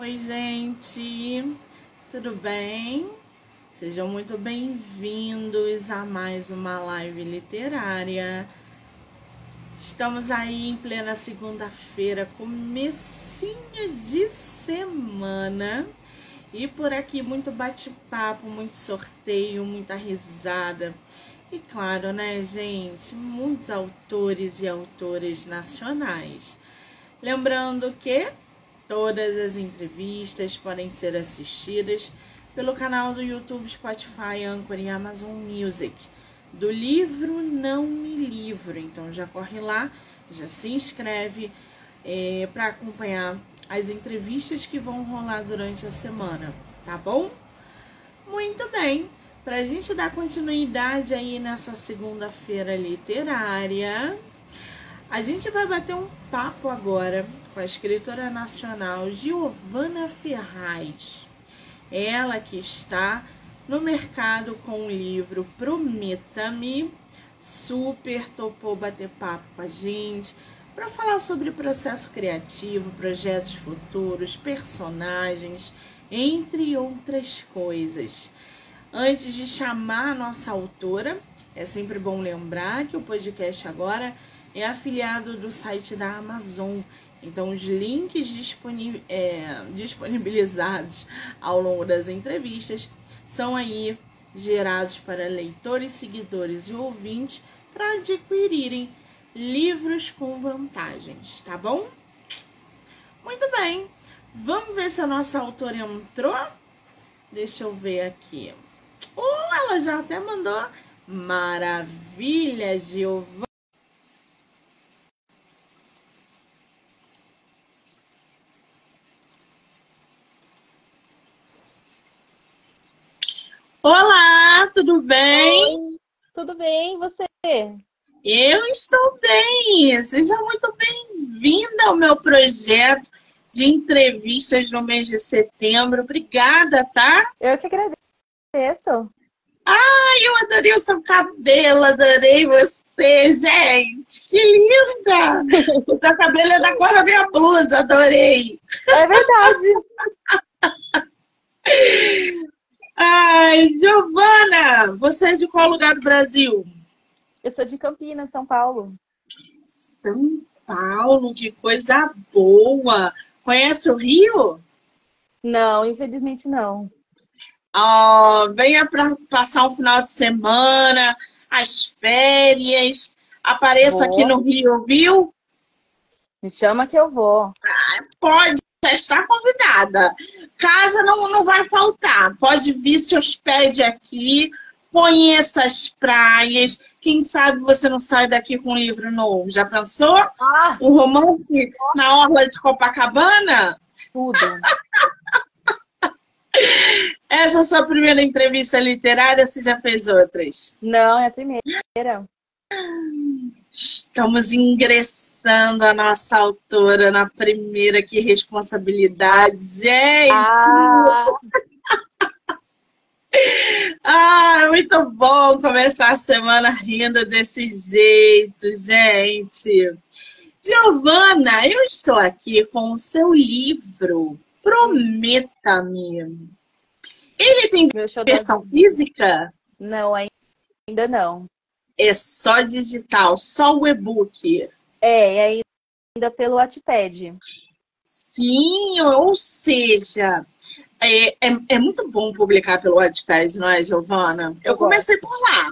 Oi, gente, tudo bem? Sejam muito bem-vindos a mais uma live literária. Estamos aí em plena segunda-feira, comecinho de semana. E por aqui muito bate-papo, muito sorteio, muita risada. E claro, né, gente, muitos autores e autoras nacionais. Lembrando que todas as entrevistas podem ser assistidas pelo canal do YouTube, Spotify, Anchor e Amazon Music. Do livro Não Me Livro. Então já corre lá, já se inscreve é, para acompanhar as entrevistas que vão rolar durante a semana, tá bom? Muito bem. Para a gente dar continuidade aí nessa segunda-feira literária, a gente vai bater um papo agora com a escritora nacional Giovana Ferraz. Ela que está no mercado com o livro Prometa-me, super topou bater papo com a gente para falar sobre processo criativo, projetos futuros, personagens, entre outras coisas. Antes de chamar a nossa autora, é sempre bom lembrar que o podcast agora é afiliado do site da Amazon. Então, os links é, disponibilizados ao longo das entrevistas são aí gerados para leitores, seguidores e ouvintes para adquirirem livros com vantagens, tá bom? Muito bem, vamos ver se a nossa autora entrou. Deixa eu ver aqui. Oh, ela já até mandou. Maravilha, Giovana. Tudo bem? Oi, tudo bem, você? Eu estou bem. Seja muito bem-vinda ao meu projeto de entrevistas no mês de setembro. Obrigada, tá? Eu que agradeço? Ai, eu adorei o seu cabelo, adorei você, gente. Que linda! O seu cabelo é da cor da minha blusa, adorei. É verdade. Ai, Giovana, você é de qual lugar do Brasil? Eu sou de Campinas, São Paulo. São Paulo, que coisa boa! Conhece o Rio? Não, infelizmente não. Oh, venha para passar um final de semana, as férias. Apareça aqui no Rio, viu? Me chama que eu vou. Ah, pode, já está convidada. Casa não, não vai faltar. Pode vir, se hospede aqui, conheça as praias. Quem sabe você não sai daqui com um livro novo. Já pensou? Ah. Um romance na orla de Copacabana? Tudo. Essa é a sua primeira entrevista literária, você já fez outras? Não, é a primeira. Estamos ingressando a nossa autora na primeira, que responsabilidade, gente! Ah. ah, muito bom começar a semana rindo desse jeito, gente! Giovana, eu estou aqui com o seu livro, Prometa-me. Ele tem versão física? Não, ainda não. É só digital, só o e-book. É, é ainda pelo Wattpad. Sim, ou seja, é, é, é, muito bom publicar pelo Wattpad, não é, Giovana? Eu, eu comecei por lá.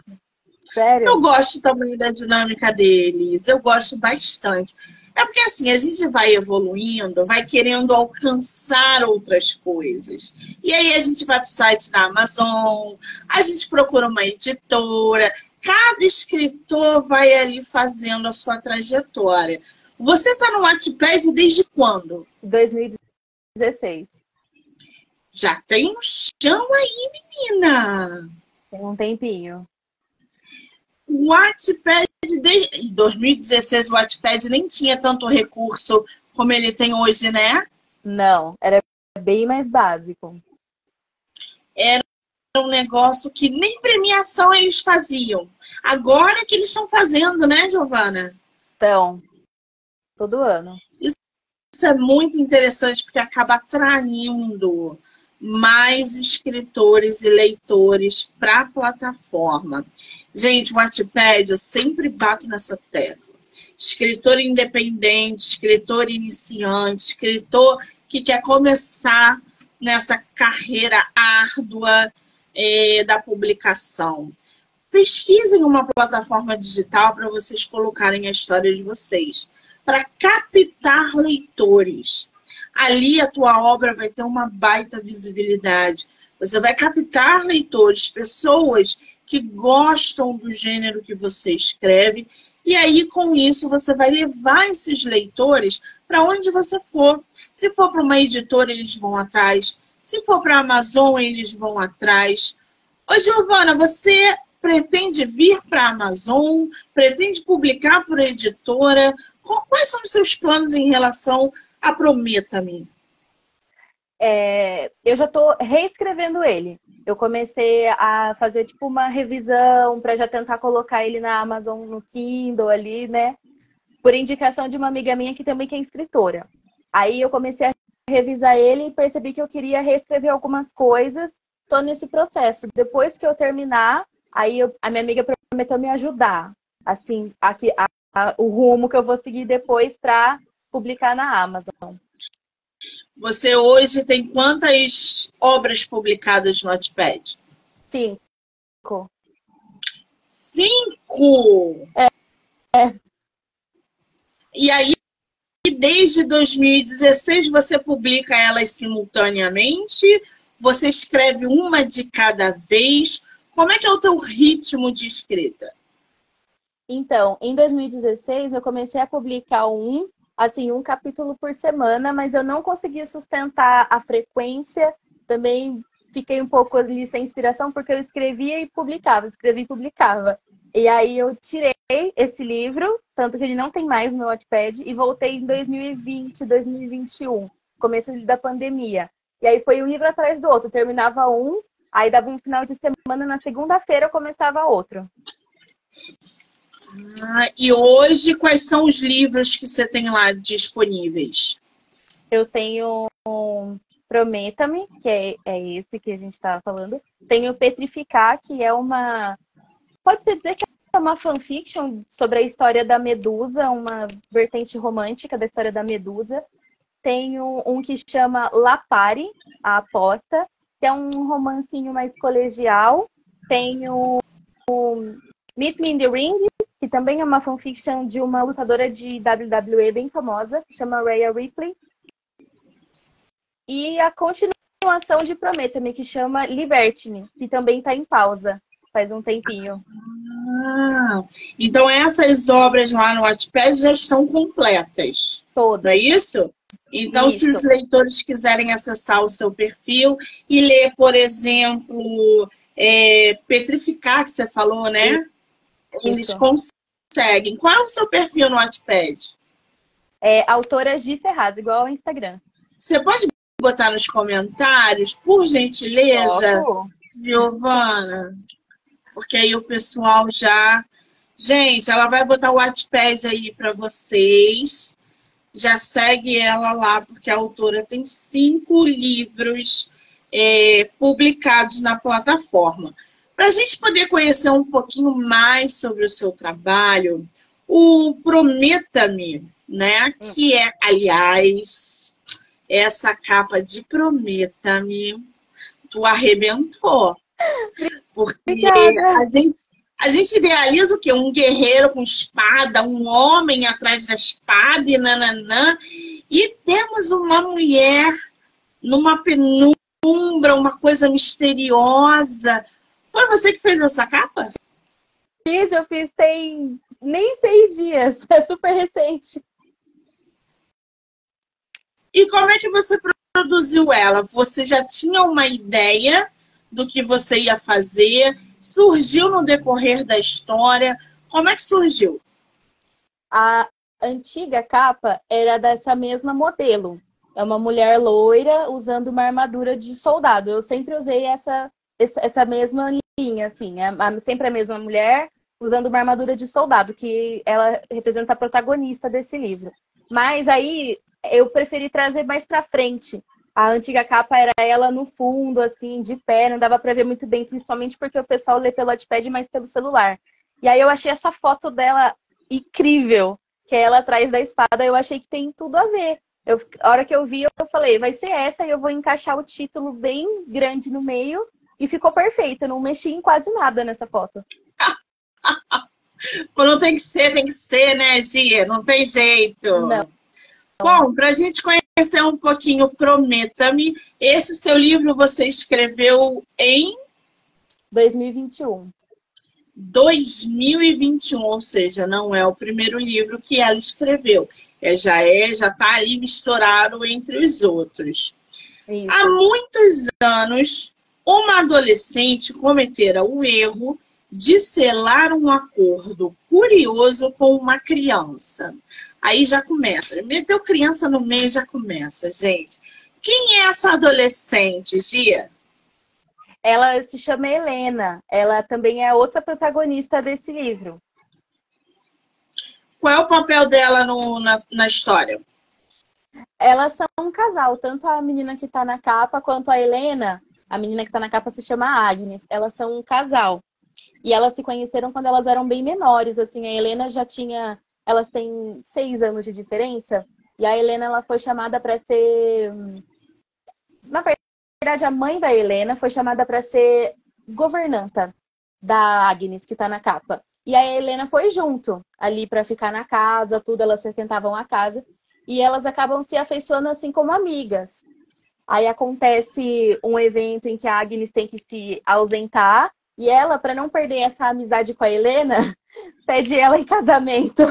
Sério? Eu gosto também da dinâmica deles, eu gosto bastante. É porque assim, a gente vai evoluindo, vai querendo alcançar outras coisas. E aí a gente vai para o site da Amazon, a gente procura uma editora, cada escritor vai ali fazendo a sua trajetória. Você está no Wattpad desde quando? 2016. Já tem um chão aí, menina. Tem um tempinho. O Wattpad, desde... em 2016, o Wattpad nem tinha tanto recurso como ele tem hoje, né? Não, era bem mais básico. Negócio que nem premiação eles faziam. Agora que eles estão fazendo, né, Giovana? Então, todo ano. Isso é muito interessante porque acaba atraindo mais escritores e leitores para a plataforma. Gente, o Wattpad, eu sempre bato nessa tecla. Escritor independente, escritor iniciante, escritor que quer começar nessa carreira árdua é, da publicação. Pesquisem uma plataforma digital para vocês colocarem a história de vocês, para captar leitores ali a tua obra vai ter uma baita visibilidade. Você vai captar leitores, pessoas que gostam do gênero que você escreve, e aí com isso você vai levar esses leitores para onde você for. Se for para uma editora, eles vão atrás. Se for para a Amazon, eles vão atrás. Ô, Giovana, você pretende vir para a Amazon? Pretende publicar por editora? Quais são os seus planos em relação a Prometa-me? É, eu já estou reescrevendo ele. Eu comecei a fazer tipo uma revisão para já tentar colocar ele na Amazon, no Kindle ali, né? Por indicação de uma amiga minha que também é escritora. Aí eu comecei a revisar ele e percebi que eu queria reescrever algumas coisas. Estou nesse processo. Depois que eu terminar, aí eu, a minha amiga prometeu me ajudar, assim, aqui, a, a, o rumo que eu vou seguir depois para publicar na Amazon. Você hoje tem quantas obras publicadas no Wattpad? Cinco. Cinco? É. é. E aí, desde 2016, você publica elas simultaneamente? Você escreve uma de cada vez? Como é que é o teu ritmo de escrita? Então, em 2016, eu comecei a publicar um assim, um capítulo por semana, mas eu não consegui sustentar a frequência. Também fiquei um pouco ali sem inspiração, porque eu escrevia e publicava, escrevia e publicava. E aí eu tirei esse livro, tanto que ele não tem mais no meu Wattpad, e voltei em 2020, 2021, começo da pandemia. E aí foi um livro atrás do outro, terminava um, aí dava um final de semana, na segunda-feira eu começava outro. Ah, e hoje, quais são os livros que você tem lá disponíveis? Eu tenho Prometa-me, que é, é esse que a gente estava falando. Tenho Petrificar, que é uma. Pode-se dizer que é uma fanfiction sobre a história da Medusa, uma vertente romântica da história da Medusa. Tenho um que chama Lapare, a aposta, que é um romancinho mais colegial. Tenho Meet Me in the Ring, que também é uma fanfiction de uma lutadora de WWE bem famosa, que chama Rhea Ripley. E a continuação de Prometa-me, que chama Liberte-me, que também está em pausa faz um tempinho. Ah, então essas obras lá no Wattpad já estão completas. Todas. Não é isso? Então, isso. se os leitores quiserem acessar o seu perfil e ler, por exemplo, é, Petrificar, que você falou, né? Eles conseguem. Qual é o seu perfil no Wattpad? É autora G Ferraz, igual ao Instagram. Você pode botar nos comentários, por gentileza, Giovana? Porque aí o pessoal já... Gente, ela vai botar o Wattpad aí para vocês. Já segue ela lá, porque a autora tem cinco livros é, publicados na plataforma. Para a gente poder conhecer um pouquinho mais sobre o seu trabalho, o Prometa-me, né? Que é, aliás, essa capa de Prometa-me, tu arrebentou. Porque a gente, a gente idealiza o quê? Um guerreiro com espada, um homem atrás da espada e nananã. E temos uma mulher numa penumbra, uma coisa misteriosa, foi você que fez essa capa? Fiz, eu fiz tem nem seis dias. É super recente. E como é que você produziu ela? Você já tinha uma ideia do que você ia fazer? Surgiu no decorrer da história? Como é que surgiu? A antiga capa era dessa mesma modelo. É uma mulher loira usando uma armadura de soldado. Eu sempre usei essa, essa mesma linha, assim. É sempre a mesma mulher usando uma armadura de soldado, que ela representa a protagonista desse livro. Mas aí, eu preferi trazer mais para frente. A antiga capa era ela no fundo, assim, de pé, não dava para ver muito bem, principalmente porque o pessoal lê pelo iPad mais pelo celular. E aí eu achei essa foto dela incrível, que é ela atrás da espada, eu achei que tem tudo a ver. Eu, a hora que eu vi, eu falei, vai ser essa, e eu vou encaixar o título bem grande no meio, e ficou perfeito. Eu não mexi em quase nada nessa foto. não tem que ser, tem que ser, né, Gia? Não tem jeito. Não. Bom, para a gente conhecer um pouquinho Prometa-me, esse seu livro você escreveu em 2021. 2021, ou seja, não é o primeiro livro que ela escreveu. É, já é, já está ali misturado entre os outros. Isso. Há muitos anos, uma adolescente cometera o erro de selar um acordo curioso com uma criança. Aí já começa. Meteu criança no meio já começa, gente. Quem é essa adolescente, Gia? Ela se chama Helena. Ela também é outra protagonista desse livro. Qual é o papel dela no, na, na história? Elas são um casal, tanto a menina que está na capa quanto a Helena. A menina que está na capa se chama Agnes. Elas são um casal. E elas se conheceram quando elas eram bem menores. Assim, a Helena já tinha. Elas têm seis anos de diferença. E a Helena ela foi chamada para ser. Na verdade, a mãe da Helena foi chamada para ser governanta da Agnes, que está na capa. E a Helena foi junto ali para ficar na casa, tudo, elas frequentavam a casa. E elas acabam se afeiçoando assim como amigas. Aí acontece um evento em que a Agnes tem que se ausentar e ela, para não perder essa amizade com a Helena, pede ela em casamento,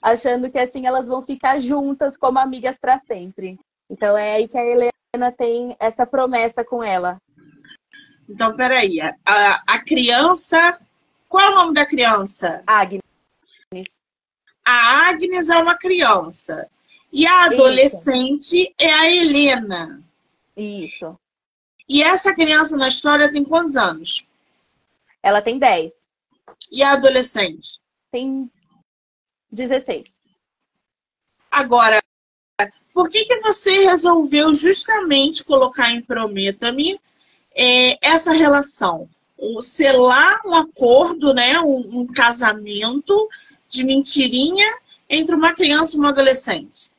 achando que assim elas vão ficar juntas como amigas para sempre. Então é aí que a Helena tem essa promessa com ela. Então, peraí, a, a criança. Qual é o nome da criança? Agnes. A Agnes é uma criança. E a adolescente Isso. é a Helena. Isso. E essa criança na história tem quantos anos? Ela tem 10. E a adolescente? Tem 16. Agora, por que, que você resolveu justamente colocar em Prometa-me é, essa relação? O selar um acordo, né, um, um casamento de mentirinha entre uma criança e uma adolescente?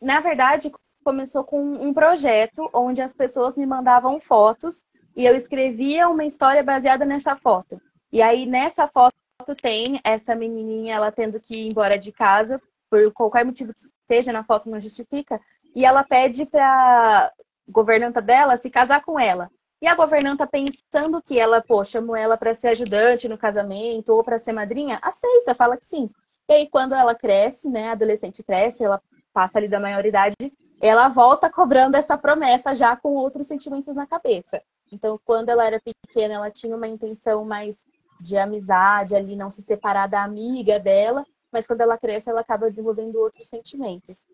Na verdade, começou com um projeto onde as pessoas me mandavam fotos e eu escrevia uma história baseada nessa foto. E aí nessa foto tem essa menininha ela tendo que ir embora de casa por qualquer motivo que seja, na foto não justifica, e ela pede para governanta dela se casar com ela. E a governanta pensando que ela, pô, chamou ela para ser ajudante no casamento ou para ser madrinha, aceita, fala que sim. E aí quando ela cresce, né, adolescente cresce, ela passa ali da maioridade, ela volta cobrando essa promessa já com outros sentimentos na cabeça. Então, quando ela era pequena, ela tinha uma intenção mais de amizade ali, não se separar da amiga dela, mas quando ela cresce, ela acaba desenvolvendo outros sentimentos.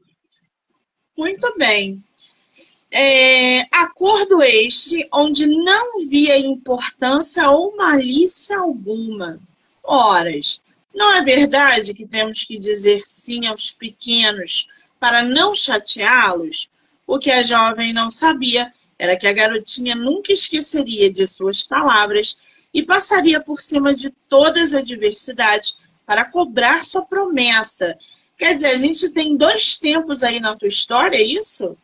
Muito bem. É, acordo este onde não via importância ou malícia alguma. Horas, não é verdade que temos que dizer sim aos pequenos para não chateá-los? O que a jovem não sabia era que a garotinha nunca esqueceria de suas palavras e passaria por cima de todas as adversidades para cobrar sua promessa. Quer dizer, a gente tem dois tempos aí na tua história, é isso?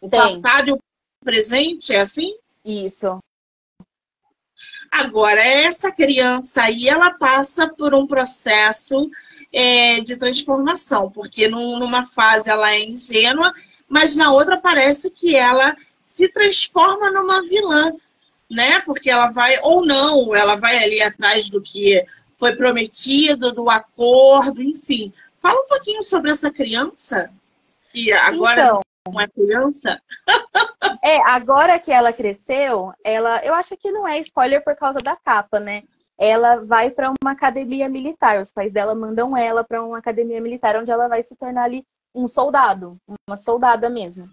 O tem. passado e o presente, é assim? Isso. Agora, essa criança aí, ela passa por um processo é, de transformação, porque numa fase ela é ingênua, mas na outra parece que ela se transforma numa vilã, né? Porque ela vai, ou não, ela vai ali atrás do que foi prometido, do acordo, enfim. Fala um pouquinho sobre essa criança, que agora então, não é criança. é, agora que ela cresceu, ela, eu acho que não é spoiler por causa da capa, né? Ela vai para uma academia militar. Os pais dela mandam ela para uma academia militar, onde ela vai se tornar ali um soldado, uma soldada mesmo.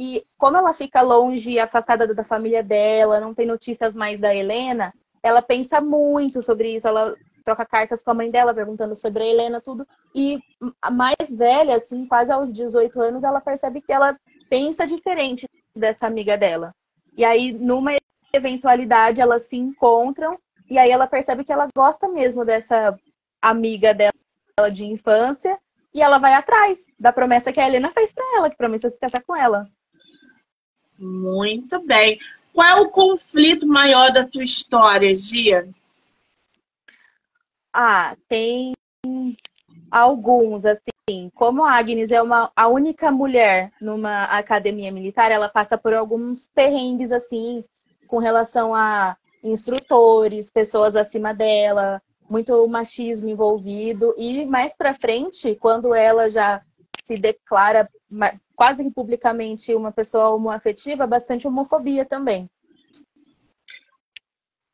E como ela fica longe, afastada da família dela, não tem notícias mais da Helena, ela pensa muito sobre isso. Ela troca cartas com a mãe dela, perguntando sobre a Helena, tudo. E a mais velha, assim, quase aos 18 anos, ela percebe que ela pensa diferente dessa amiga dela. E aí, numa eventualidade, elas se encontram e aí ela percebe que ela gosta mesmo dessa amiga dela de infância e ela vai atrás da promessa que a Helena fez para ela, que promessa se casar com ela. Muito bem. Qual é o conflito maior da tua história, Gia? Ah, tem alguns, assim. Como a Agnes é uma, a única mulher numa academia militar, ela passa por alguns perrengues, assim, com relação a instrutores, pessoas acima dela, muito machismo envolvido. E mais para frente, quando ela já se declara quase que publicamente uma pessoa homoafetiva, bastante homofobia também.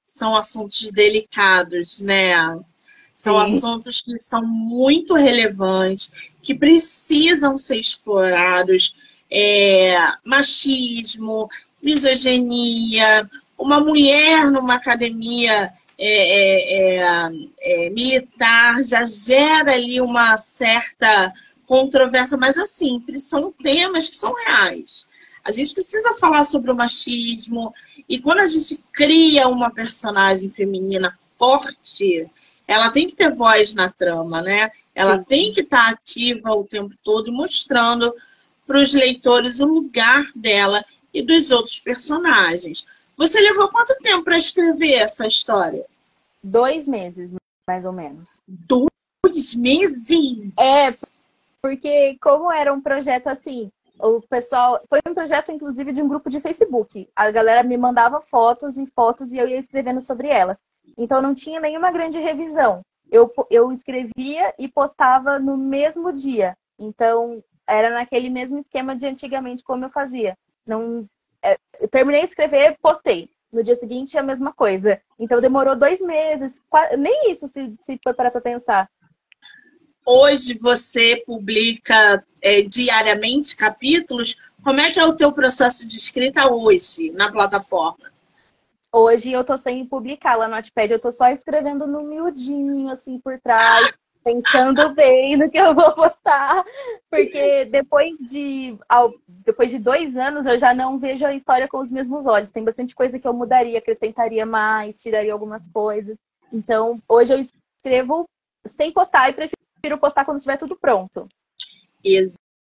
São assuntos delicados, né? São Sim. assuntos que são muito relevantes, que precisam ser explorados. É, machismo, misoginia, uma mulher numa academia é, é, é, é, militar já gera ali uma certa controvérsia, mas assim, são temas que são reais. A gente precisa falar sobre o machismo, e quando a gente cria uma personagem feminina forte, ela tem que ter voz na trama, né? Ela Sim. tem que estar ativa o tempo todo, mostrando para os leitores o lugar dela e dos outros personagens. Você levou quanto tempo para escrever essa história? Dois meses, mais ou menos. Dois meses? É, porque como era um projeto assim, o pessoal. Foi um projeto, inclusive, de um grupo de Facebook. A galera me mandava fotos e fotos e eu ia escrevendo sobre elas. Então não tinha nenhuma grande revisão. Eu, eu escrevia e postava no mesmo dia. Então, era naquele mesmo esquema de antigamente como eu fazia. Não é, eu terminei de escrever, postei. No dia seguinte, a mesma coisa. Então, demorou dois meses. Nem isso, se, se for para pensar. Hoje você publica é, diariamente capítulos. Como é que é o teu processo de escrita hoje na plataforma? Hoje eu tô sem publicar lá no Notepad, eu tô só escrevendo no miudinho, assim, por trás pensando bem no que eu vou postar, porque depois de, depois de dois anos eu já não vejo a história com os mesmos olhos. Tem bastante coisa que eu mudaria, acrescentaria mais, tiraria algumas coisas. Então, hoje eu escrevo sem postar e prefiro postar quando estiver tudo pronto.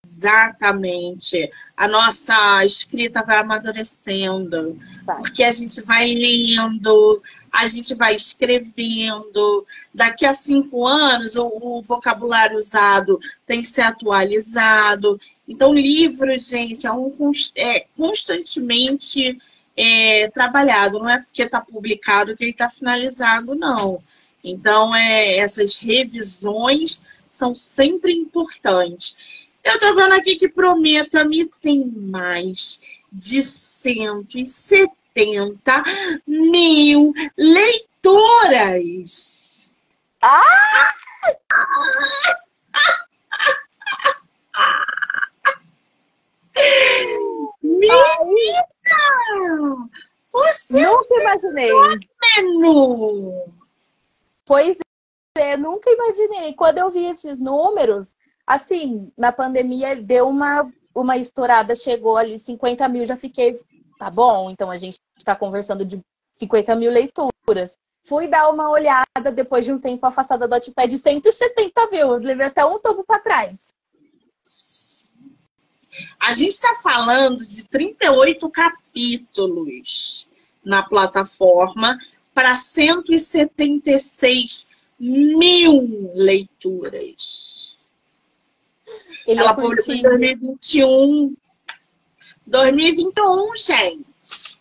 Exatamente. A nossa escrita vai amadurecendo, vai. porque a gente vai lendo, a gente vai escrevendo. Daqui a cinco anos, o, o vocabulário usado tem que ser atualizado. Então, livro, gente, é, um, é constantemente é, trabalhado. Não é porque está publicado que ele está finalizado, não. Então, é, essas revisões são sempre importantes. Eu estou vendo aqui que Prometa-me tem mais de 170 70 mil leitoras. Ah! Menina! Você nunca imaginei. Fenômeno. Pois é, nunca imaginei. Quando eu vi esses números, assim, na pandemia deu uma, uma estourada, chegou ali 50 mil, já fiquei Tá bom, então a gente está conversando de 50 mil leituras. Fui dar uma olhada depois de um tempo afastada do Wattpad de 170 mil. levei até um topo para trás. A gente está falando de 38 capítulos na plataforma para 176 mil leituras. Ele Ela é publicou em 2021 2021, gente.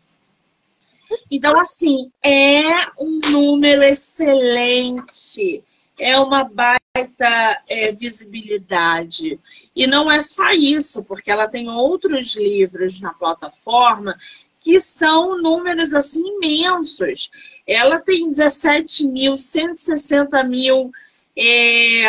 Então, assim, é um número excelente, é uma baita é, visibilidade. E não é só isso, porque ela tem outros livros na plataforma que são números assim imensos. Ela tem 17 mil, 160 mil. É...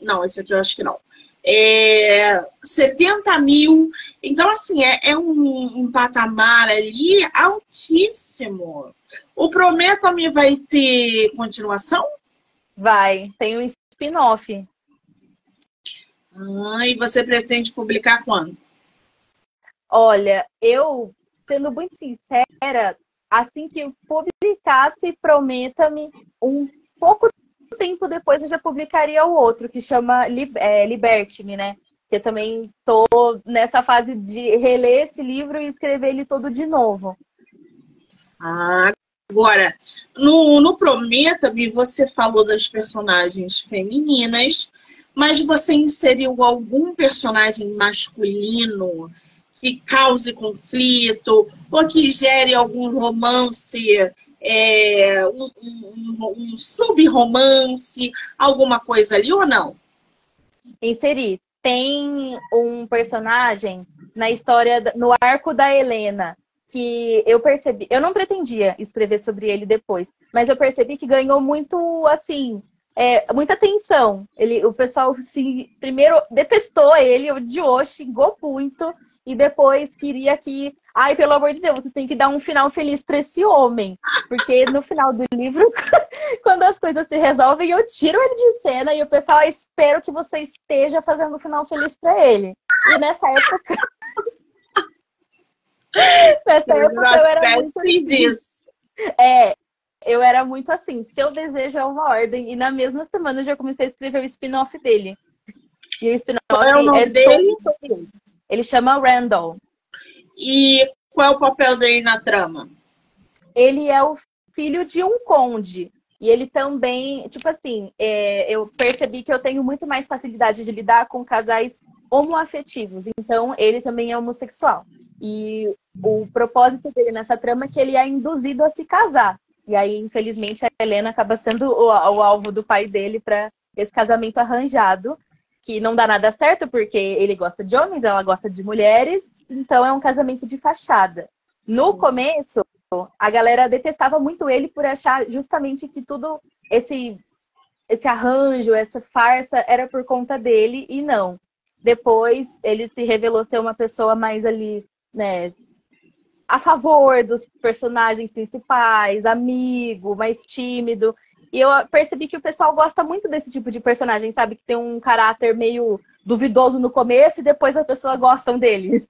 Não, esse aqui eu acho que não. É... 70 mil então, assim, é, é um, um, patamar ali altíssimo. O Prometa-me vai ter continuação? Vai, tem um spin-off. Ah, e você pretende publicar quando? Olha, eu, sendo muito sincera, assim que eu publicasse, prometa-me, um pouco tempo depois eu já publicaria o outro, que chama é, Liberte-me, né? Que eu também tô nessa fase de reler esse livro e escrever ele todo de novo. Ah, agora, no, no Prometa-me, você falou das personagens femininas, mas você inseriu algum personagem masculino que cause conflito ou que gere algum romance, é, um, um, um sub-romance, alguma coisa ali ou não? Inseri tem um personagem na história, no arco da Helena, que eu percebi, eu não pretendia escrever sobre ele depois, mas eu percebi que ganhou muito, assim, é, muita atenção. Ele, o pessoal primeiro detestou ele, odiou, xingou muito, e depois queria que, ai, pelo amor de Deus, você tem que dar um final feliz para esse homem, porque no final do livro, quando as coisas se resolvem, eu tiro ele de cena e o pessoal, ah, espero que você esteja fazendo um final feliz para ele. E nessa época Nessa época eu era muito assim. disso. É, eu era muito assim, seu desejo é uma ordem. E na mesma semana eu já comecei a escrever o spin-off dele. E o spin-off é, é dele? Ele chama Randall. E qual é o papel dele na trama? Ele é o filho de um conde. E ele também, tipo assim, é, eu percebi que eu tenho muito mais facilidade de lidar com casais homoafetivos. Então, ele também é homossexual. E o propósito dele nessa trama é que ele é induzido a se casar. E aí, infelizmente, a Helena acaba sendo o, o alvo do pai dele para esse casamento arranjado, que não dá nada certo porque ele gosta de homens, ela gosta de mulheres, então é um casamento de fachada. No começo, a galera detestava muito ele por achar justamente que tudo esse esse arranjo, essa farsa era por conta dele e não. Depois ele se revelou ser uma pessoa mais ali né, a favor dos personagens principais, amigo, mais tímido. E eu percebi que o pessoal gosta muito desse tipo de personagem, sabe? Que tem um caráter meio duvidoso no começo e depois as pessoas gostam dele.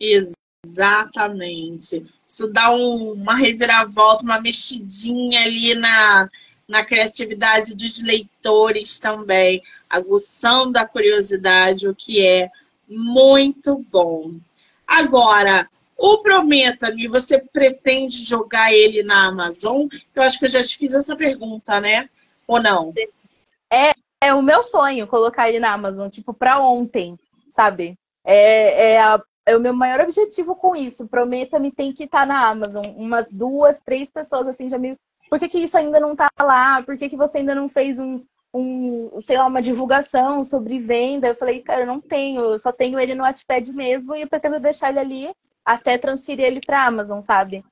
Exatamente. Isso dá um, uma reviravolta, uma mexidinha ali na, na criatividade dos leitores também, aguçando a curiosidade, o que é muito bom. Agora, o Prometa-me, você pretende jogar ele na Amazon? Eu acho que eu já te fiz essa pergunta, né? Ou não? É, é o meu sonho colocar ele na Amazon, tipo, para ontem, sabe? É, é, a, é, o meu maior objetivo com isso. Prometa-me tem que estar tá na Amazon. Umas duas, três pessoas assim já me. Por que, que isso ainda não tá lá? Por que, que você ainda não fez um, um, sei lá, uma divulgação sobre venda. Eu falei, cara, eu não tenho, eu só tenho ele no Wattpad mesmo e eu pretendo deixar ele ali até transferir ele para Amazon, sabe?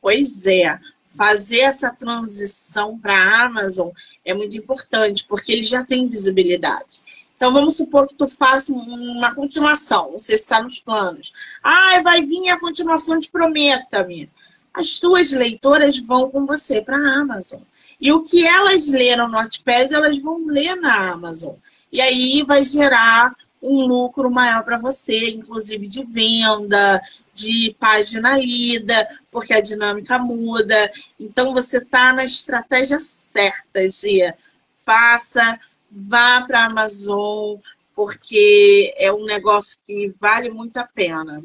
Pois é. Fazer essa transição para a Amazon é muito importante, porque ele já tem visibilidade. Então, vamos supor que tu faça uma continuação, se está nos planos. Ah, vai vir a continuação de Prometa-me. As tuas leitoras vão com você para a Amazon. E o que elas leram no Notepad, elas vão ler na Amazon. E aí vai gerar um lucro maior para você, inclusive de venda, de página lida, porque a dinâmica muda. Então você está na estratégia certa, Gia. Faça, vá para a Amazon, porque é um negócio que vale muito a pena.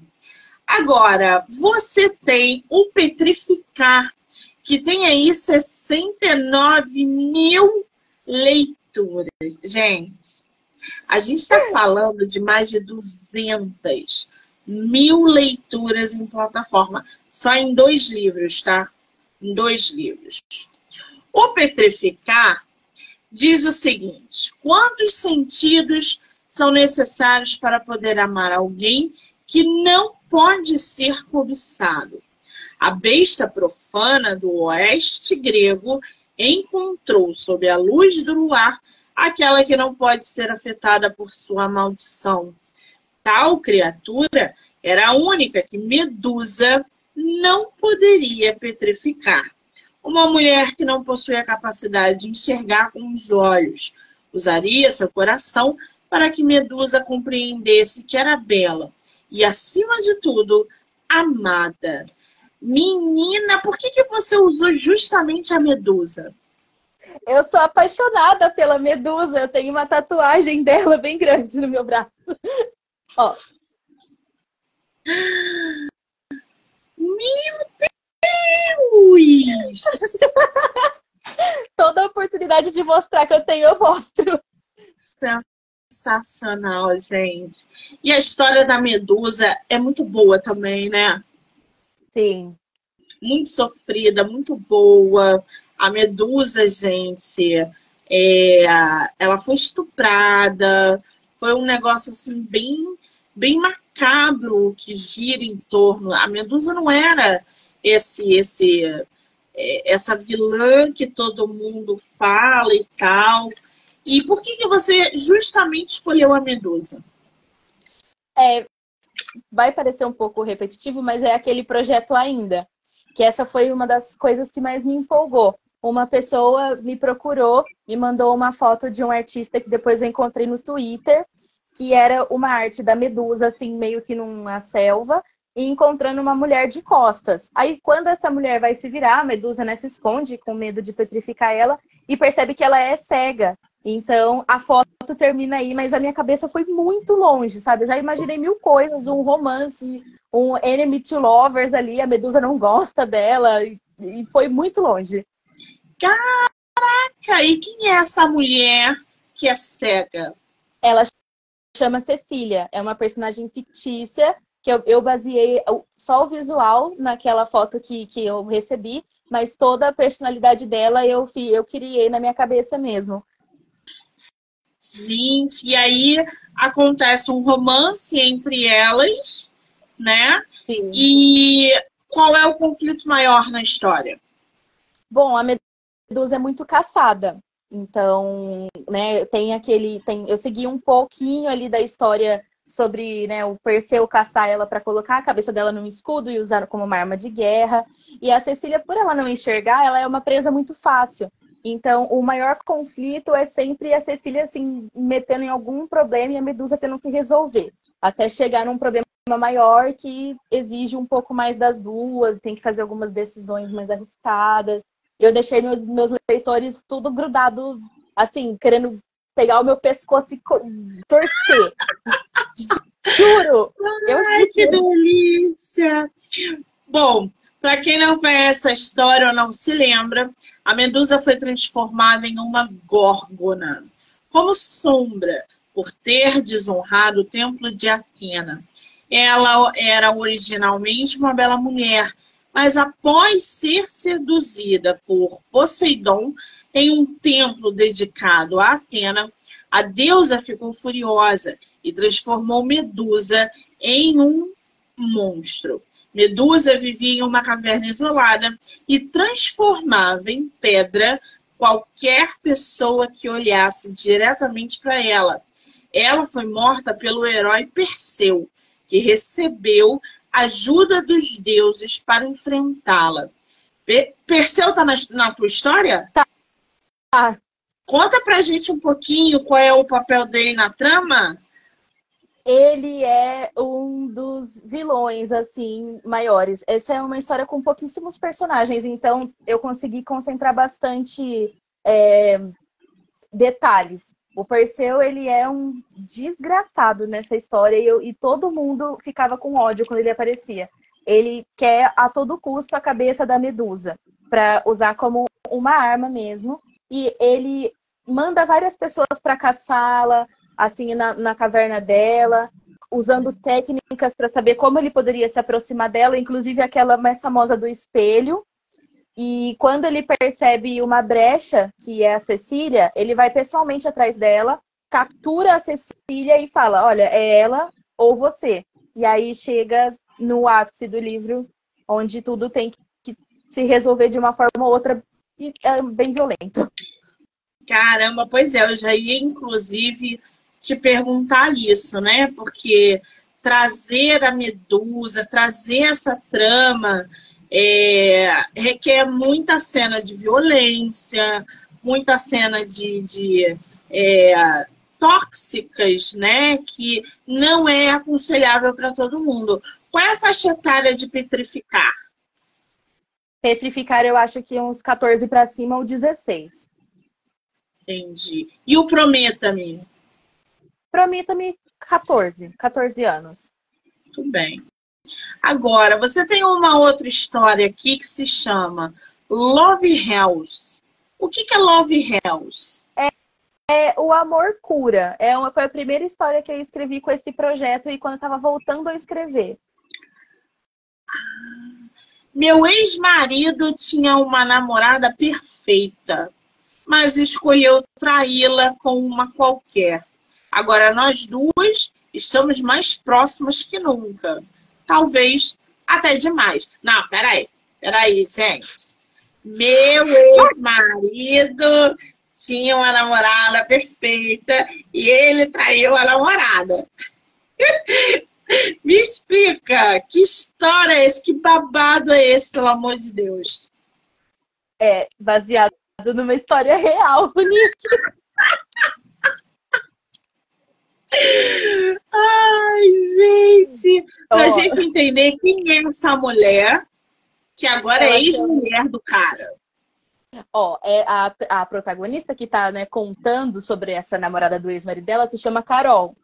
Agora, você tem o Petrificar, que tem aí 69 mil leituras. Gente, a gente está falando de mais de 200 mil leituras em plataforma, só em dois livros, tá? Em dois livros. O Petrificar diz o seguinte: quantos sentidos são necessários para poder amar alguém que não pode ser cobiçado? A besta profana do oeste grego encontrou sob a luz do luar aquela que não pode ser afetada por sua maldição. Tal criatura era a única que Medusa não poderia petrificar. Uma mulher que não possui a capacidade de enxergar com os olhos usaria seu coração para que Medusa compreendesse que era bela e, acima de tudo, amada. Menina, por que, que você usou justamente a Medusa? Eu sou apaixonada pela Medusa. Eu tenho uma tatuagem dela bem grande no meu braço. Ó. Meu Deus! Toda oportunidade de mostrar que eu tenho, eu mostro. Sensacional, gente. E a história da Medusa é muito boa também, né? Sim. Muito sofrida, muito boa. A Medusa, gente, é, ela foi estuprada. Foi um negócio assim bem, bem macabro que gira em torno. A Medusa não era esse, esse, é, essa vilã que todo mundo fala e tal. E por que, que você justamente escolheu a Medusa? É, vai parecer um pouco repetitivo, mas é aquele projeto ainda. Que essa foi uma das coisas que mais me empolgou. Uma pessoa me procurou, me mandou uma foto de um artista que depois eu encontrei no Twitter, que era uma arte da Medusa, assim, meio que numa selva, e encontrando uma mulher de costas. Aí, quando essa mulher vai se virar, a Medusa né, se esconde com medo de petrificar ela e percebe que ela é cega. Então, a foto termina aí, mas a minha cabeça foi muito longe, sabe? Eu já imaginei mil coisas, um romance, um enemy to lovers ali, a Medusa não gosta dela, e foi muito longe. Caraca! E quem é essa mulher que é cega? Ela chama Cecília, é uma personagem fictícia que eu, eu baseei só o visual naquela foto que, que eu recebi, mas toda a personalidade dela eu, eu criei na minha cabeça mesmo. Gente, e aí acontece um romance entre elas, né? Sim. E qual é o conflito maior na história? Bom, a é muito caçada. Então, né, tem aquele. Tem, eu segui um pouquinho ali da história sobre né, o Perseu caçar ela para colocar a cabeça dela num escudo e usar como uma arma de guerra. E a Cecília, por ela não enxergar, ela é uma presa muito fácil. Então, o maior conflito é sempre a Cecília assim metendo em algum problema e a Medusa tendo que resolver, até chegar num problema maior que exige um pouco mais das duas, tem que fazer algumas decisões mais arriscadas. Eu deixei meus, meus leitores tudo grudado, assim, querendo pegar o meu pescoço e torcer. Juro! Eu Ai, juro. que delícia! Bom, para quem não conhece a história ou não se lembra, a Medusa foi transformada em uma górgona, como sombra, por ter desonrado o templo de Atena. Ela era originalmente uma bela mulher, mas após ser seduzida por Poseidon, em um templo dedicado a Atena, a deusa ficou furiosa e transformou Medusa em um monstro. Medusa vivia em uma caverna isolada e transformava em pedra qualquer pessoa que olhasse diretamente para ela. Ela foi morta pelo herói Perseu, que recebeu ajuda dos deuses para enfrentá-la. Perseu está na, na tua história? Tá. Ah. Conta pra gente um pouquinho qual é o papel dele na trama. Ele é um dos vilões, assim, maiores. Essa é uma história com pouquíssimos personagens, então eu consegui concentrar bastante é, detalhes. O Perseu, ele é um desgraçado nessa história e, eu, e todo mundo ficava com ódio quando ele aparecia. Ele quer a todo custo a cabeça da Medusa para usar como uma arma mesmo e ele manda várias pessoas para caçá-la, assim, na, na caverna dela, usando técnicas para saber como ele poderia se aproximar dela, inclusive aquela mais famosa do espelho. E quando ele percebe uma brecha, que é a Cecília, ele vai pessoalmente atrás dela, captura a Cecília e fala: Olha, é ela ou você. E aí chega no ápice do livro, onde tudo tem que se resolver de uma forma ou outra e é bem violento. Caramba, pois é, eu já ia inclusive te perguntar isso, né? Porque trazer a Medusa, trazer essa trama é, requer muita cena de violência, muita cena de, de é, tóxicas, né? Que não é aconselhável para todo mundo. Qual é a faixa etária de petrificar? Petrificar, eu acho que uns 14 para cima ou 16. Entendi. E o Prometa-me? Prometa-me 14, 14 anos. Muito bem. Agora, você tem uma outra história aqui que se chama Love Hells. O que, que é Love Hells? É, é o amor cura. É uma, foi a primeira história que eu escrevi com esse projeto e quando eu estava voltando a escrever. Meu ex-marido tinha uma namorada perfeita, mas escolheu traí-la com uma qualquer. Agora nós duas estamos mais próximas que nunca talvez até demais. Não, peraí, peraí, gente. Meu ex-marido tinha uma namorada perfeita e ele traiu a namorada. Me explica, que história é esse? Que babado é esse, pelo amor de Deus? É baseado numa história real, Nick. Ai, gente! Pra oh. gente entender quem é essa mulher, que agora é ex-mulher do cara. Ó, é a, a protagonista que tá né, contando sobre essa namorada do ex-marido dela se chama Carol.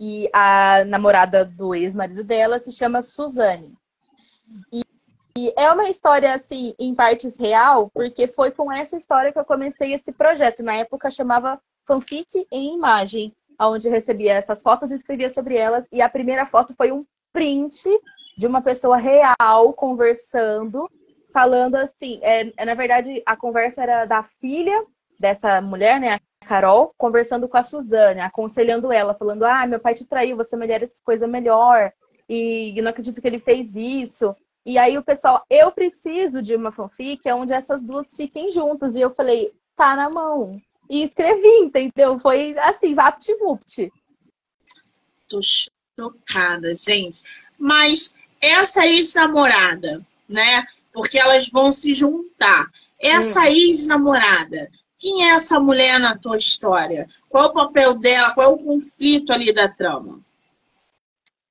E a namorada do ex-marido dela se chama Suzane. E, e é uma história, assim, em partes real, porque foi com essa história que eu comecei esse projeto. Na época chamava Fanfic em Imagem onde recebia essas fotos e escrevia sobre elas. E a primeira foto foi um print de uma pessoa real conversando, falando assim. É, é, na verdade, a conversa era da filha dessa mulher, né? A Carol, conversando com a Suzane, aconselhando ela, falando: Ah, meu pai te traiu, você merece coisa melhor. E não acredito que ele fez isso. E aí o pessoal, eu preciso de uma fanfic onde essas duas fiquem juntas. E eu falei, tá na mão e escrevi, entendeu? Foi assim, vapt-vupt. Tô chocada, gente. Mas essa ex-namorada, né? Porque elas vão se juntar. Essa hum. ex-namorada, quem é essa mulher na tua história? Qual o papel dela? Qual é o conflito ali da trama?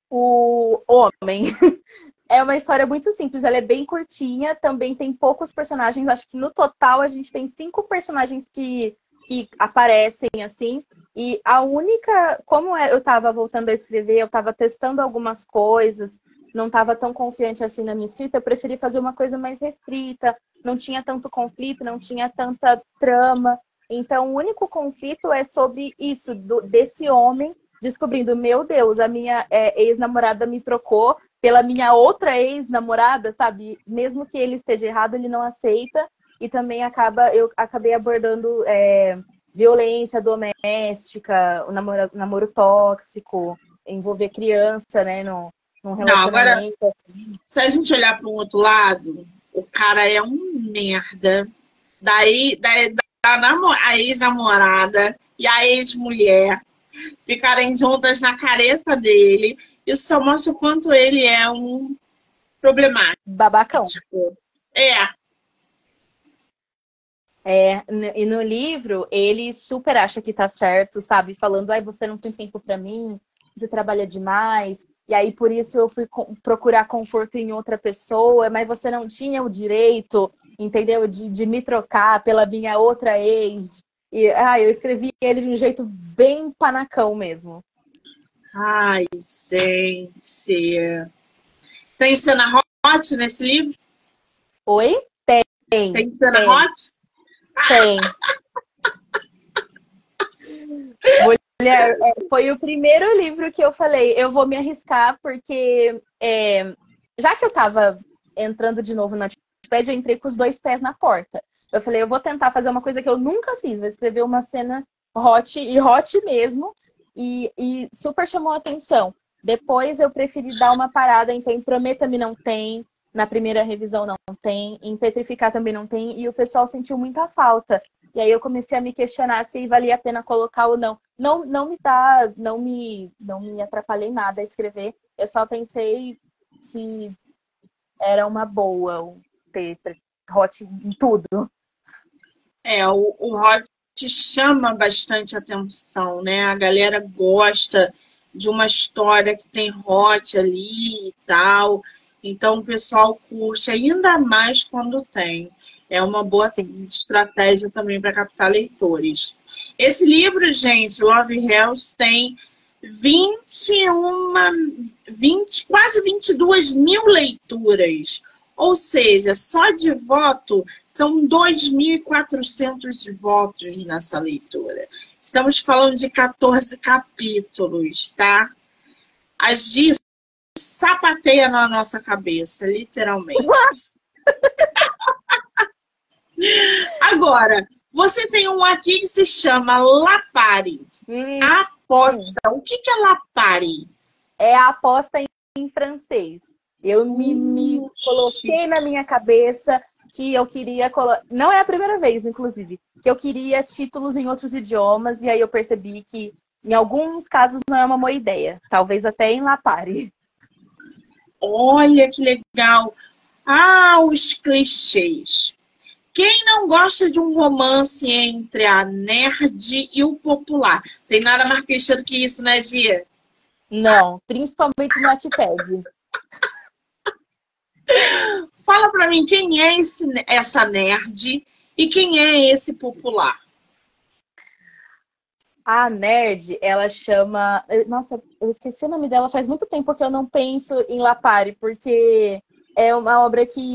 O homem. É uma história muito simples, ela é bem curtinha, também tem poucos personagens. Acho que no total a gente tem cinco personagens que que aparecem assim. E a única, como é, eu estava voltando a escrever, eu estava testando algumas coisas, não estava tão confiante assim na minha escrita, eu preferi fazer uma coisa mais restrita, não tinha tanto conflito, não tinha tanta trama. Então, o único conflito é sobre isso, do, desse homem descobrindo, meu Deus, a minha é, ex-namorada me trocou pela minha outra ex-namorada, sabe? Mesmo que ele esteja errado, ele não aceita e também acaba eu acabei abordando é, violência doméstica, o namoro, namoro tóxico, envolver criança, né, no, num relacionamento. Não, agora, assim. se a gente olhar para um outro lado, o cara é um merda. Daí, daí da, a ex-namorada e a ex-mulher ficarem juntas na careta dele. Isso só mostra o quanto ele é um problemático. Babacão. É, é, e no livro, ele super acha que tá certo, sabe? Falando, ai, você não tem tempo para mim, você trabalha demais, e aí por isso eu fui procurar conforto em outra pessoa, mas você não tinha o direito, entendeu? De, de me trocar pela minha outra ex. E ah, eu escrevi ele de um jeito bem panacão mesmo. Ai, gente. Tem cena hot nesse livro? Oi? Tem. Tem cena tem. hot? Tem. Mulher, é, foi o primeiro livro que eu falei, eu vou me arriscar, porque é, já que eu tava entrando de novo na Notepad, eu entrei com os dois pés na porta. Eu falei, eu vou tentar fazer uma coisa que eu nunca fiz, vou escrever uma cena hot e hot mesmo, e, e super chamou a atenção. Depois eu preferi dar uma parada, então Prometa-me não tem, na primeira revisão não tem, em Petrificar também não tem, e o pessoal sentiu muita falta. E aí eu comecei a me questionar se valia a pena colocar ou não. Não, não me dá, não me, não me atrapalhei nada a escrever. Eu só pensei se era uma boa ter hot em tudo. É, o, o hot chama bastante atenção, né? A galera gosta de uma história que tem hot ali e tal. Então o pessoal curte ainda mais quando tem. É uma boa estratégia também para captar leitores. Esse livro, gente, Love Hells, tem 21, 20, quase 22 mil leituras. Ou seja, só de voto são 2.400 votos nessa leitura. Estamos falando de 14 capítulos, tá? As dias sapateia na nossa cabeça, literalmente. Agora, você tem um aqui que se chama Lapari. Hum. Aposta. O que é Lapari? É a aposta em francês. Eu me, me coloquei na minha cabeça que eu queria. Colo... Não é a primeira vez, inclusive, que eu queria títulos em outros idiomas, e aí eu percebi que em alguns casos não é uma boa ideia. Talvez até em Lapare. Olha que legal! Ah, os clichês. Quem não gosta de um romance entre a nerd e o popular? Tem nada mais clichê do que isso, né, Gia? Não, principalmente no Wattpad. Fala para mim quem é esse, essa nerd e quem é esse popular. A nerd, ela chama. Nossa, eu esqueci o nome dela faz muito tempo que eu não penso em Lapare, porque é uma obra que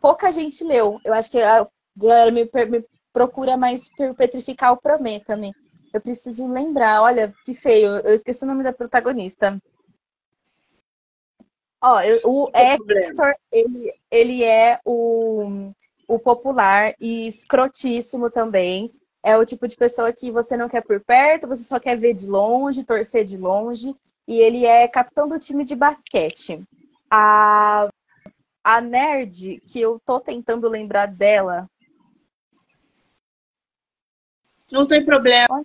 pouca gente leu. Eu acho que a galera me, me procura mais petrificar o Prometa-me. Eu preciso lembrar. Olha, que feio. Eu esqueci o nome da protagonista. Ó, o Hector, ele, ele é o, o popular e escrotíssimo também. É o tipo de pessoa que você não quer por perto, você só quer ver de longe, torcer de longe. E ele é capitão do time de basquete. A, a nerd, que eu tô tentando lembrar dela. Não tem problema.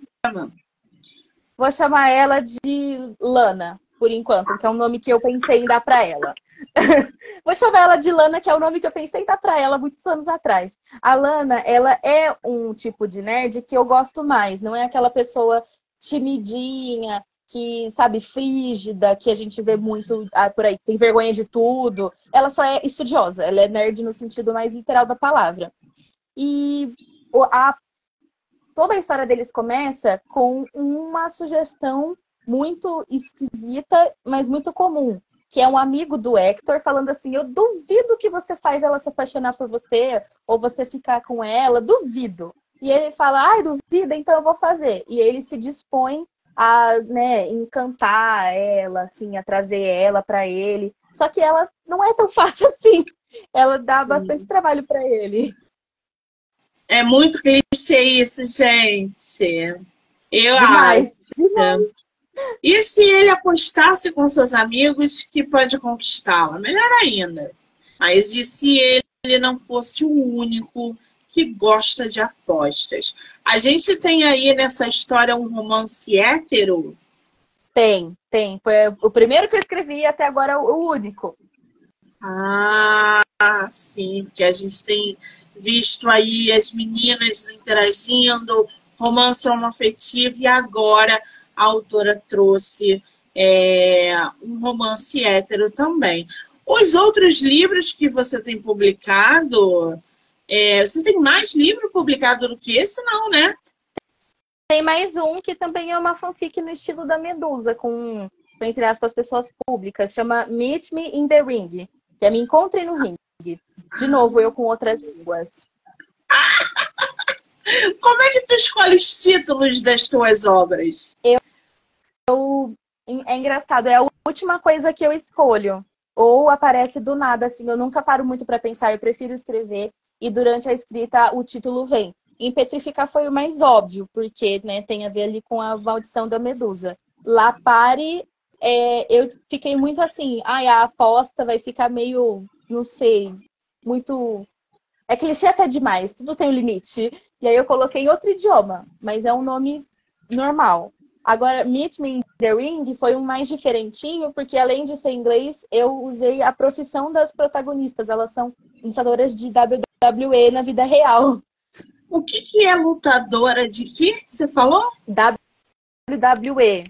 Vou chamar ela de Lana por enquanto, que é um nome que eu pensei em dar para ela. Vou chamar ela de Lana, que é o nome que eu pensei em dar para ela muitos anos atrás. A Lana, ela é um tipo de nerd que eu gosto mais, não é aquela pessoa timidinha, que, sabe, frígida, que a gente vê muito ah, por aí, tem vergonha de tudo. Ela só é estudiosa, ela é nerd no sentido mais literal da palavra. E a, toda a história deles começa com uma sugestão muito esquisita, mas muito comum. Que é um amigo do Hector falando assim: Eu duvido que você faz ela se apaixonar por você, ou você ficar com ela, duvido. E ele fala: Ai, duvida, então eu vou fazer. E ele se dispõe a né, encantar ela, assim, a trazer ela para ele. Só que ela não é tão fácil assim. Ela dá Sim. bastante trabalho para ele. É muito clichê isso, gente. Eu demais, acho. Demais. E se ele apostasse com seus amigos que pode conquistá-la? Melhor ainda. Mas e se ele não fosse o único que gosta de apostas? A gente tem aí nessa história um romance hétero? Tem, tem. Foi o primeiro que eu escrevi e até agora o único. Ah, sim, porque a gente tem visto aí as meninas interagindo, romance homoafetivo, e agora a autora trouxe é, um romance hétero também. Os outros livros que você tem publicado, é, você tem mais livro publicado do que esse, não, né? Tem mais um que também é uma fanfic no estilo da Medusa, com, entre aspas, pessoas públicas. Chama Meet Me in the Ring, que é Me Encontre no Ring. De novo, eu com outras línguas. Como é que tu escolhe os títulos das tuas obras? Eu, eu, é engraçado, é a última coisa que eu escolho. Ou aparece do nada, assim, eu nunca paro muito para pensar, eu prefiro escrever e durante a escrita o título vem. Em Petrificar foi o mais óbvio, porque né, tem a ver ali com a maldição da medusa. Lapare, é, eu fiquei muito assim, ai, a aposta vai ficar meio, não sei, muito. É clichê até demais, tudo tem um limite. E aí eu coloquei em outro idioma, mas é um nome normal. Agora, Meet Me in the Ring foi um mais diferentinho, porque além de ser inglês, eu usei a profissão das protagonistas. Elas são lutadoras de WWE na vida real. O que, que é lutadora de que você falou? WWE.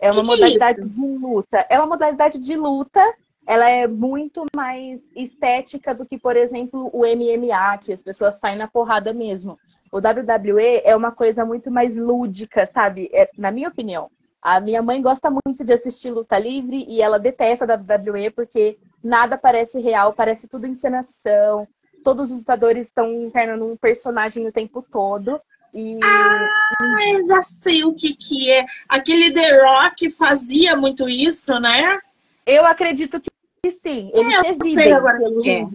É uma que modalidade que é de luta. É uma modalidade de luta. Ela é muito mais estética do que, por exemplo, o MMA, que as pessoas saem na porrada mesmo. O WWE é uma coisa muito mais lúdica, sabe? É, na minha opinião. A minha mãe gosta muito de assistir luta livre e ela detesta a WWE porque nada parece real, parece tudo encenação. Todos os lutadores estão encarnando um personagem o tempo todo. E... Ah, eu já sei o que, que é. Aquele The Rock fazia muito isso, né? Eu acredito que sim. Eles é, exibem. Agora que é.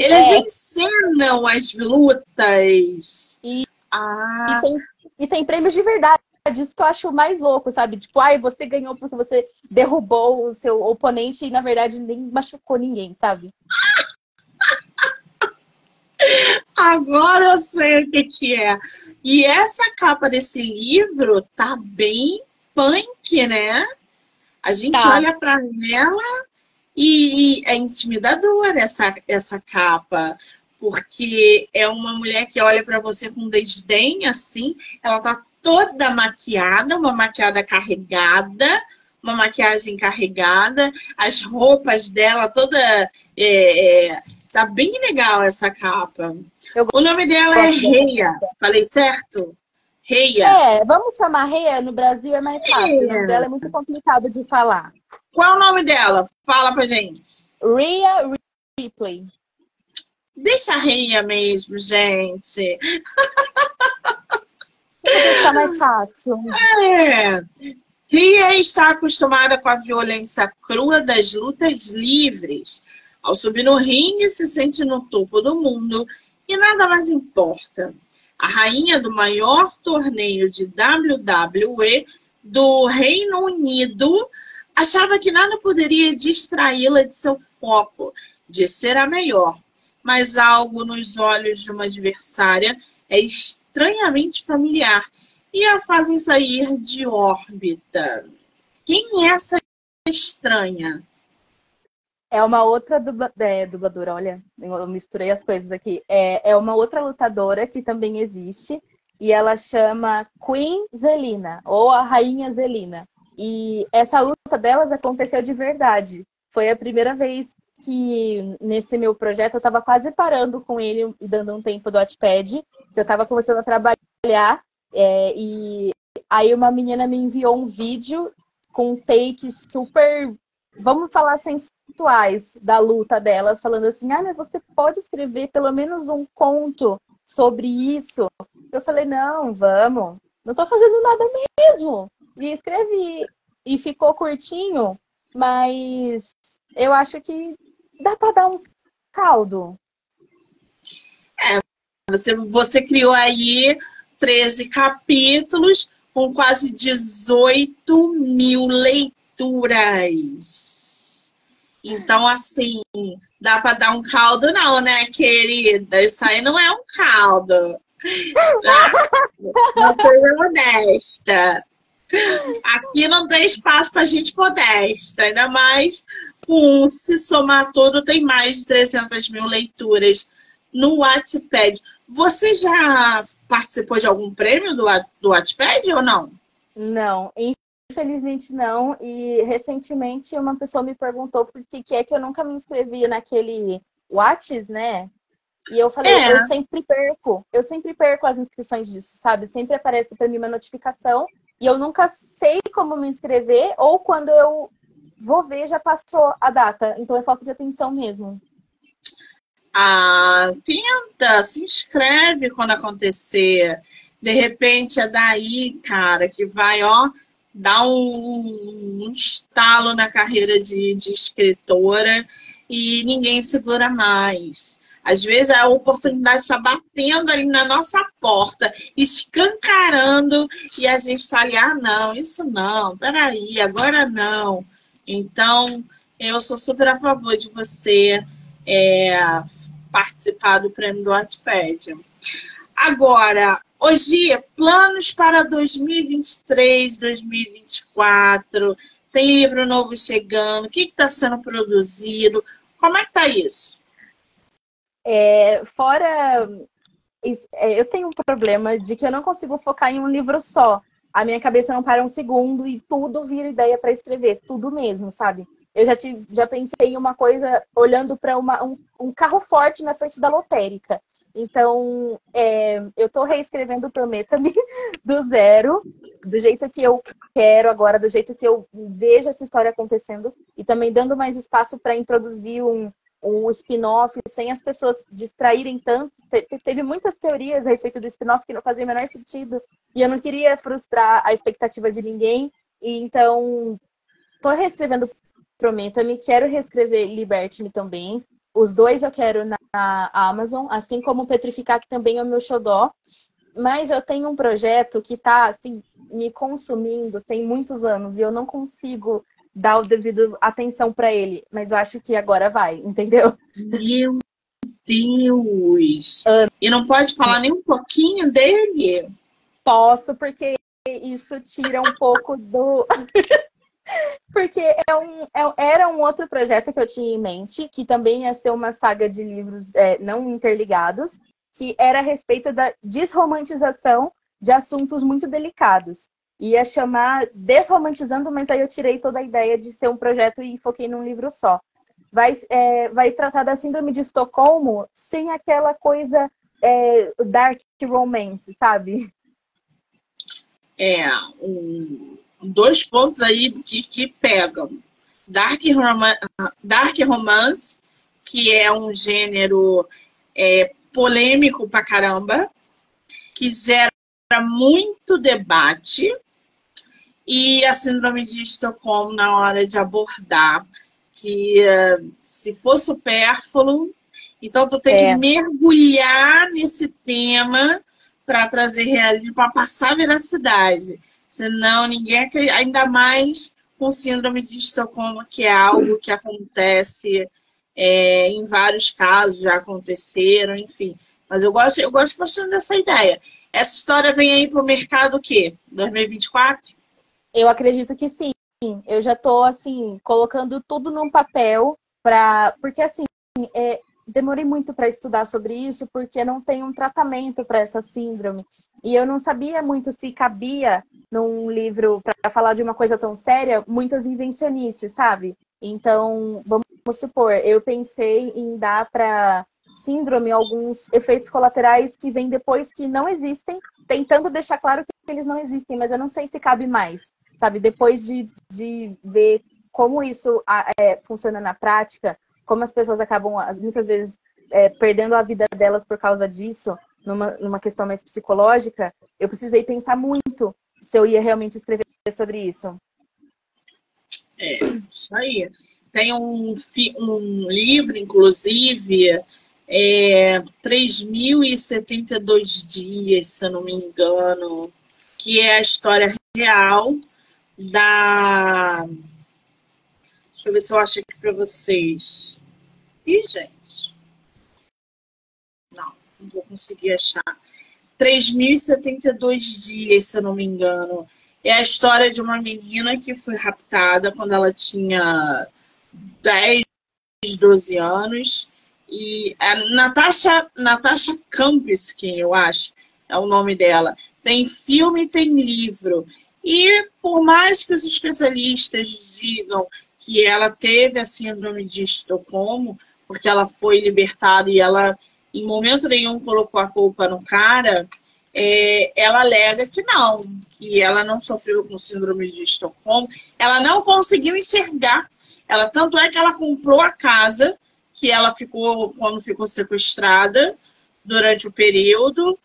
Eles é. encenam as lutas. E, ah. e, tem, e tem prêmios de verdade. Isso que eu acho mais louco, sabe? Tipo, ai, você ganhou porque você derrubou o seu oponente e, na verdade, nem machucou ninguém, sabe? Agora eu sei o que, que é. E essa capa desse livro tá bem punk, né? A gente tá. olha para ela e é intimidadora essa, essa capa, porque é uma mulher que olha para você com desdém, assim, ela tá toda maquiada, uma maquiada carregada, uma maquiagem carregada, as roupas dela toda. É, é, tá bem legal essa capa. Eu o nome dela é Reia, falei certo? Reia. É, vamos chamar Reia no Brasil é mais fácil. O nome dela é muito complicado de falar. Qual é o nome dela? Fala pra gente. Rhea Ripley. Deixa a Rhea mesmo, gente. Vou deixar mais fácil. É. Ria está acostumada com a violência crua das lutas livres. Ao subir no ringue, se sente no topo do mundo e nada mais importa. A rainha do maior torneio de WWE do Reino Unido Achava que nada poderia distraí-la de seu foco, de ser a melhor. Mas algo nos olhos de uma adversária é estranhamente familiar e a fazem sair de órbita. Quem é essa estranha? É uma outra dubla... é, dubladora, olha, eu misturei as coisas aqui. É, é uma outra lutadora que também existe e ela chama Queen Zelina, ou a Rainha Zelina. E essa luta delas aconteceu de verdade. Foi a primeira vez que nesse meu projeto eu estava quase parando com ele e dando um tempo do Watchpad, que eu estava começando a trabalhar, é, e aí uma menina me enviou um vídeo com takes super, vamos falar sensuais da luta delas, falando assim, ah, mas você pode escrever pelo menos um conto sobre isso? Eu falei, não, vamos, não estou fazendo nada mesmo. E escrevi. E ficou curtinho, mas eu acho que dá para dar um caldo. É, você, você criou aí 13 capítulos com quase 18 mil leituras. Então, assim, dá para dar um caldo, não, né, querida? Isso aí não é um caldo. Não seja honesta. Aqui não tem espaço para gente modesta, ainda mais com se somar todo, tem mais de 300 mil leituras no Wattpad. Você já participou de algum prêmio do, do Wattpad ou não? Não, infelizmente não. E recentemente uma pessoa me perguntou por que, que é que eu nunca me inscrevi naquele Whats, né? E eu falei, é. eu sempre perco, eu sempre perco as inscrições disso, sabe? Sempre aparece para mim uma notificação e eu nunca sei como me inscrever, ou quando eu vou ver, já passou a data. Então é falta de atenção mesmo. Ah, tenta, se inscreve quando acontecer. De repente é daí, cara, que vai, ó, dar um, um estalo na carreira de, de escritora e ninguém segura mais. Às vezes a oportunidade está batendo ali na nossa porta, escancarando, e a gente está ali, ah, não, isso não, peraí, agora não. Então, eu sou super a favor de você é, participar do prêmio do Wattpad. Agora, Hoje, planos para 2023, 2024. Tem livro novo chegando? O que está sendo produzido? Como é que está isso? É, fora. É, eu tenho um problema de que eu não consigo focar em um livro só. A minha cabeça não para um segundo e tudo vira ideia para escrever, tudo mesmo, sabe? Eu já, tive, já pensei em uma coisa olhando para um, um carro forte na frente da lotérica. Então, é, eu estou reescrevendo o Prometa-me do zero, do jeito que eu quero agora, do jeito que eu vejo essa história acontecendo, e também dando mais espaço para introduzir um, um spin-off sem as pessoas distraírem tanto. Te, teve muitas teorias a respeito do spin-off que não fazia o menor sentido, e eu não queria frustrar a expectativa de ninguém, e então estou reescrevendo Prometa-me, quero reescrever Liberte-me também. Os dois eu quero na Amazon, assim como Petrificar, que também é o meu xodó. Mas eu tenho um projeto que está assim, me consumindo tem muitos anos e eu não consigo dar o devido atenção para ele. Mas eu acho que agora vai, entendeu? Meu Deus! E não pode falar nem um pouquinho dele? Posso, porque isso tira um pouco do. Porque é um, é, era um outro projeto que eu tinha em mente, que também ia ser uma saga de livros é, não interligados, que era a respeito da desromantização de assuntos muito delicados. Ia chamar Desromantizando, mas aí eu tirei toda a ideia de ser um projeto e foquei num livro só. Vai, é, vai tratar da síndrome de Estocolmo sem aquela coisa é, dark romance, sabe? É, um, dois pontos aí que, que pegam. Dark, Dark Romance, que é um gênero é, polêmico pra caramba, que gera muito debate, e a síndrome de Estocolmo na hora de abordar, que uh, se for supérfluo, então tu tem é. que mergulhar nesse tema para trazer realismo, para passar veracidade. Senão ninguém acredita, ainda mais com síndrome de Estocolmo, que é algo que acontece é, em vários casos, já aconteceram, enfim. Mas eu gosto, eu gosto bastante dessa ideia. Essa história vem aí para o mercado o quê? 2024? Eu acredito que sim. Eu já estou assim colocando tudo num papel para, porque assim é, demorei muito para estudar sobre isso porque não tem um tratamento para essa síndrome. E eu não sabia muito se cabia num livro para falar de uma coisa tão séria, muitas invencionices, sabe? Então, vamos supor, eu pensei em dar para síndrome alguns efeitos colaterais que vêm depois que não existem, tentando deixar claro que eles não existem, mas eu não sei se cabe mais, sabe? Depois de, de ver como isso é, funciona na prática, como as pessoas acabam, muitas vezes, é, perdendo a vida delas por causa disso, numa, numa questão mais psicológica, eu precisei pensar muito se eu ia realmente escrever sobre isso. É, isso aí. Tem um, um livro, inclusive, é, 3.072 dias, se eu não me engano, que é a história real da. Deixa eu ver se eu acho aqui para vocês. Ih, gente. Não, não vou conseguir achar. 3.072 dias, se eu não me engano. É a história de uma menina que foi raptada quando ela tinha 10, 12 anos. E a Natasha, Natasha Kampsky, eu acho, é o nome dela. Tem filme tem livro. E por mais que os especialistas digam que ela teve a síndrome de Estocolmo, porque ela foi libertada e ela em momento nenhum colocou a culpa no cara, é, ela alega que não, que ela não sofreu com síndrome de Estocolmo, ela não conseguiu enxergar. Ela tanto é que ela comprou a casa que ela ficou quando ficou sequestrada durante o período,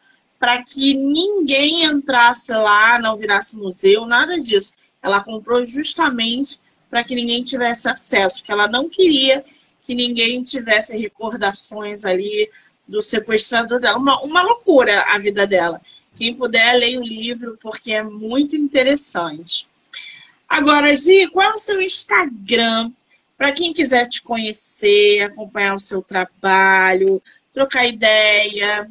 para que ninguém entrasse lá, não virasse museu, nada disso. Ela comprou justamente para que ninguém tivesse acesso, que ela não queria que ninguém tivesse recordações ali do sequestrador dela. Uma, uma loucura a vida dela. Quem puder, leia o livro, porque é muito interessante. Agora, Gi, qual é o seu Instagram? Para quem quiser te conhecer, acompanhar o seu trabalho, trocar ideia.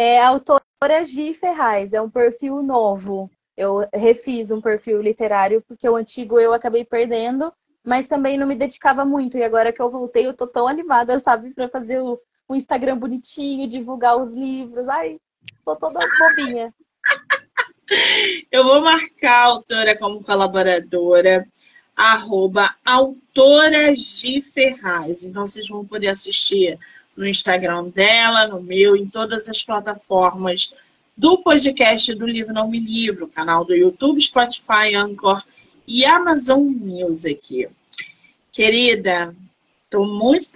É autora G Ferraz, é um perfil novo. Eu refiz um perfil literário, porque o antigo eu acabei perdendo, mas também não me dedicava muito. E agora que eu voltei, eu tô tão animada, sabe, para fazer o, o Instagram bonitinho, divulgar os livros. Ai, tô toda bobinha. Eu vou marcar a autora como colaboradora, arroba autora G Ferraz. Então vocês vão poder assistir no Instagram dela, no meu, em todas as plataformas do podcast do Livro Não Me Livro, canal do YouTube, Spotify, Anchor e Amazon Music. Querida, estou muito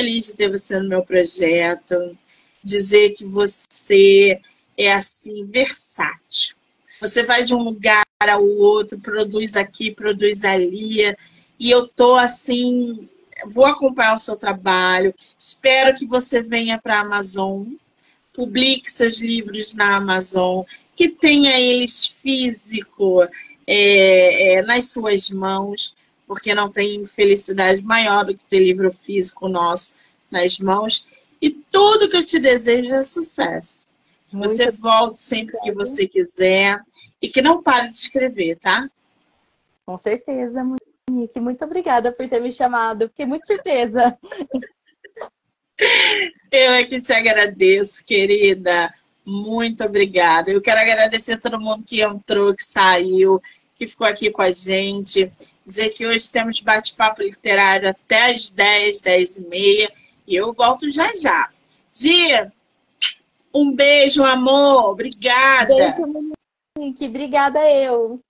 feliz de ter você no meu projeto, dizer que você é assim versátil. Você vai de um lugar ao outro, produz aqui, produz ali, e eu tô assim vou acompanhar o seu trabalho. Espero que você venha para a Amazon, publique seus livros na Amazon, que tenha eles físico é, é, nas suas mãos, porque não tem felicidade maior do que ter livro físico nosso nas mãos. E tudo que eu te desejo é sucesso. Que você volte sempre que você quiser e que não pare de escrever, tá? Com certeza, Nick, muito obrigada por ter me chamado. Fiquei muito surpresa. Eu é que te agradeço, querida. Muito obrigada. Eu quero agradecer a todo mundo que entrou, que saiu, que ficou aqui com a gente. Dizer que hoje temos bate-papo literário até as 10, 10 e meia. E eu volto já já. Dia, um beijo, amor. Obrigada. Beijo, Monique. Obrigada eu.